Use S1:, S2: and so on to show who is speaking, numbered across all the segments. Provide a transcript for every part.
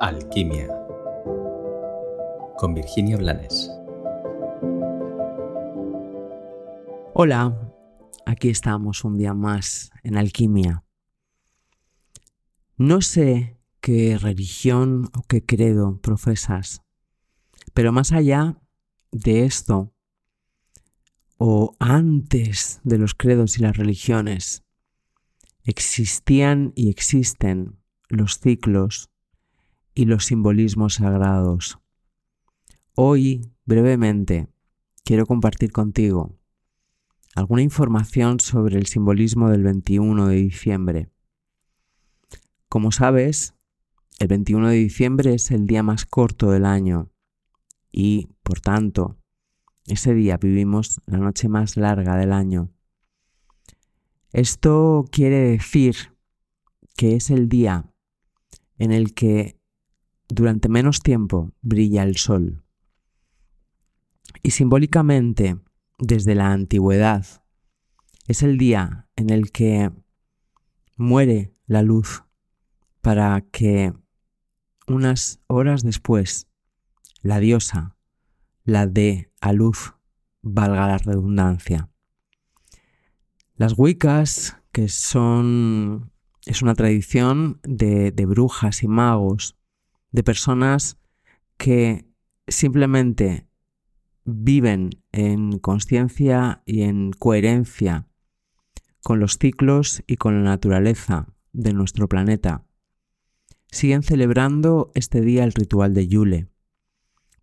S1: Alquimia con Virginia Blanes.
S2: Hola, aquí estamos un día más en Alquimia. No sé qué religión o qué credo profesas, pero más allá de esto, o antes de los credos y las religiones, existían y existen los ciclos y los simbolismos sagrados. Hoy, brevemente, quiero compartir contigo alguna información sobre el simbolismo del 21 de diciembre. Como sabes, el 21 de diciembre es el día más corto del año y, por tanto, ese día vivimos la noche más larga del año. Esto quiere decir que es el día en el que durante menos tiempo brilla el sol. Y simbólicamente, desde la antigüedad, es el día en el que muere la luz para que unas horas después la diosa la dé a luz, valga la redundancia. Las Wiccas, que son es una tradición de, de brujas y magos de personas que simplemente viven en conciencia y en coherencia con los ciclos y con la naturaleza de nuestro planeta. Siguen celebrando este día el ritual de Yule.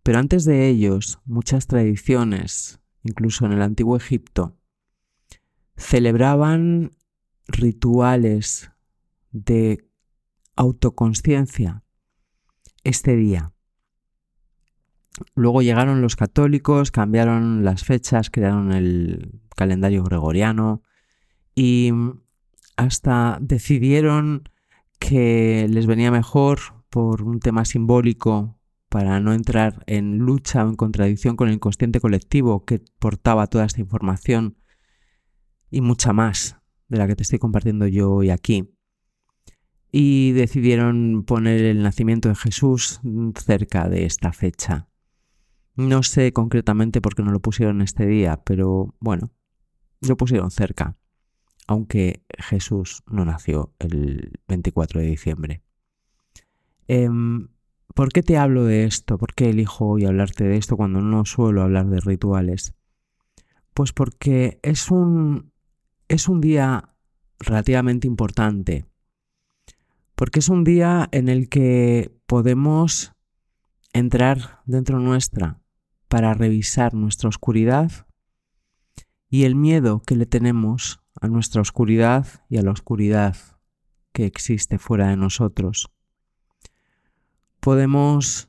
S2: Pero antes de ellos, muchas tradiciones, incluso en el antiguo Egipto, celebraban rituales de autoconciencia este día. Luego llegaron los católicos, cambiaron las fechas, crearon el calendario gregoriano y hasta decidieron que les venía mejor por un tema simbólico para no entrar en lucha o en contradicción con el inconsciente colectivo que portaba toda esta información y mucha más de la que te estoy compartiendo yo hoy aquí y decidieron poner el nacimiento de Jesús cerca de esta fecha. No sé concretamente por qué no lo pusieron este día, pero bueno, lo pusieron cerca, aunque Jesús no nació el 24 de diciembre. Em, ¿Por qué te hablo de esto? ¿Por qué elijo hoy hablarte de esto cuando no suelo hablar de rituales? Pues porque es un, es un día relativamente importante porque es un día en el que podemos entrar dentro nuestra para revisar nuestra oscuridad y el miedo que le tenemos a nuestra oscuridad y a la oscuridad que existe fuera de nosotros. Podemos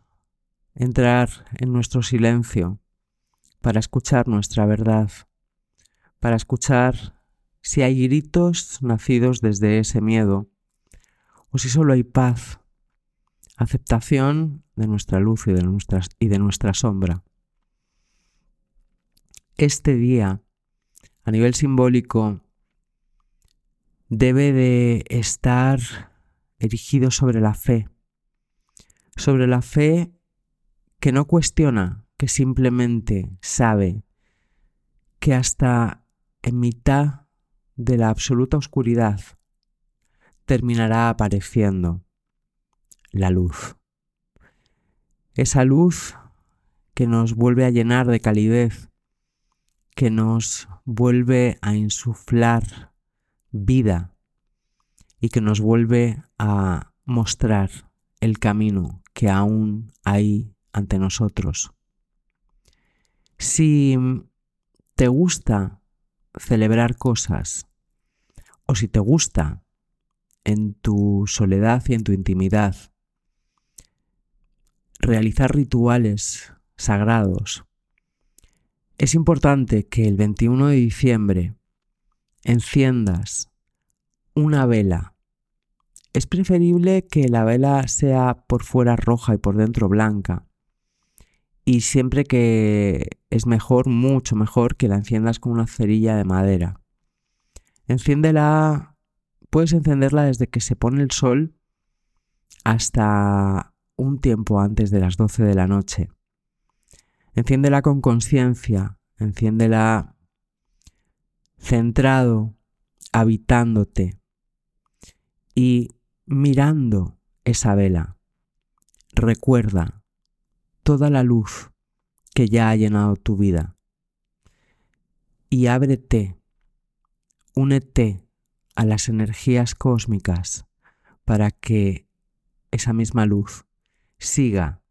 S2: entrar en nuestro silencio para escuchar nuestra verdad, para escuchar si hay gritos nacidos desde ese miedo o si solo hay paz, aceptación de nuestra luz y de, y de nuestra sombra. Este día, a nivel simbólico, debe de estar erigido sobre la fe, sobre la fe que no cuestiona, que simplemente sabe que hasta en mitad de la absoluta oscuridad terminará apareciendo la luz. Esa luz que nos vuelve a llenar de calidez, que nos vuelve a insuflar vida y que nos vuelve a mostrar el camino que aún hay ante nosotros. Si te gusta celebrar cosas o si te gusta en tu soledad y en tu intimidad. Realizar rituales sagrados. Es importante que el 21 de diciembre enciendas una vela. Es preferible que la vela sea por fuera roja y por dentro blanca. Y siempre que es mejor, mucho mejor, que la enciendas con una cerilla de madera. Enciéndela puedes encenderla desde que se pone el sol hasta un tiempo antes de las 12 de la noche. Enciéndela con conciencia, enciéndela centrado, habitándote y mirando esa vela. Recuerda toda la luz que ya ha llenado tu vida y ábrete, únete a las energías cósmicas para que esa misma luz siga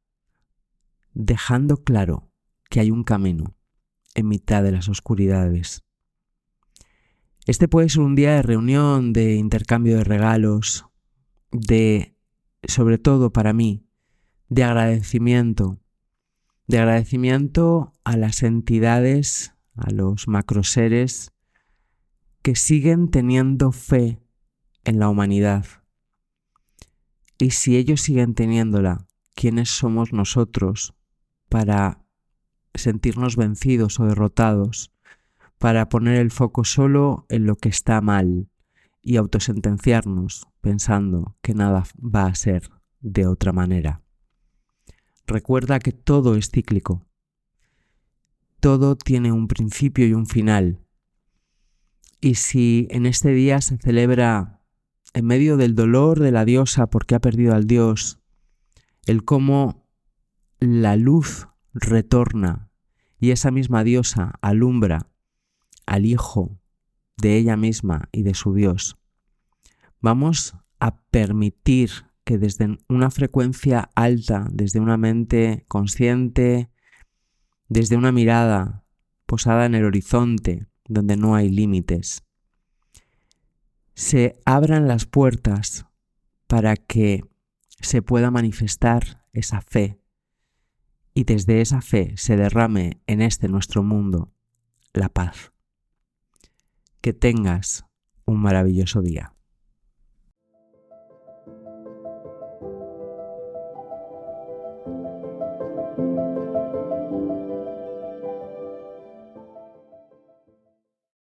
S2: dejando claro que hay un camino en mitad de las oscuridades. Este puede ser un día de reunión, de intercambio de regalos, de, sobre todo para mí, de agradecimiento, de agradecimiento a las entidades, a los macroseres que siguen teniendo fe en la humanidad. Y si ellos siguen teniéndola, ¿quiénes somos nosotros para sentirnos vencidos o derrotados, para poner el foco solo en lo que está mal y autosentenciarnos pensando que nada va a ser de otra manera? Recuerda que todo es cíclico. Todo tiene un principio y un final. Y si en este día se celebra en medio del dolor de la diosa porque ha perdido al dios, el cómo la luz retorna y esa misma diosa alumbra al hijo de ella misma y de su dios. Vamos a permitir que desde una frecuencia alta, desde una mente consciente, desde una mirada posada en el horizonte, donde no hay límites, se abran las puertas para que se pueda manifestar esa fe y desde esa fe se derrame en este nuestro mundo la paz. Que tengas un maravilloso día.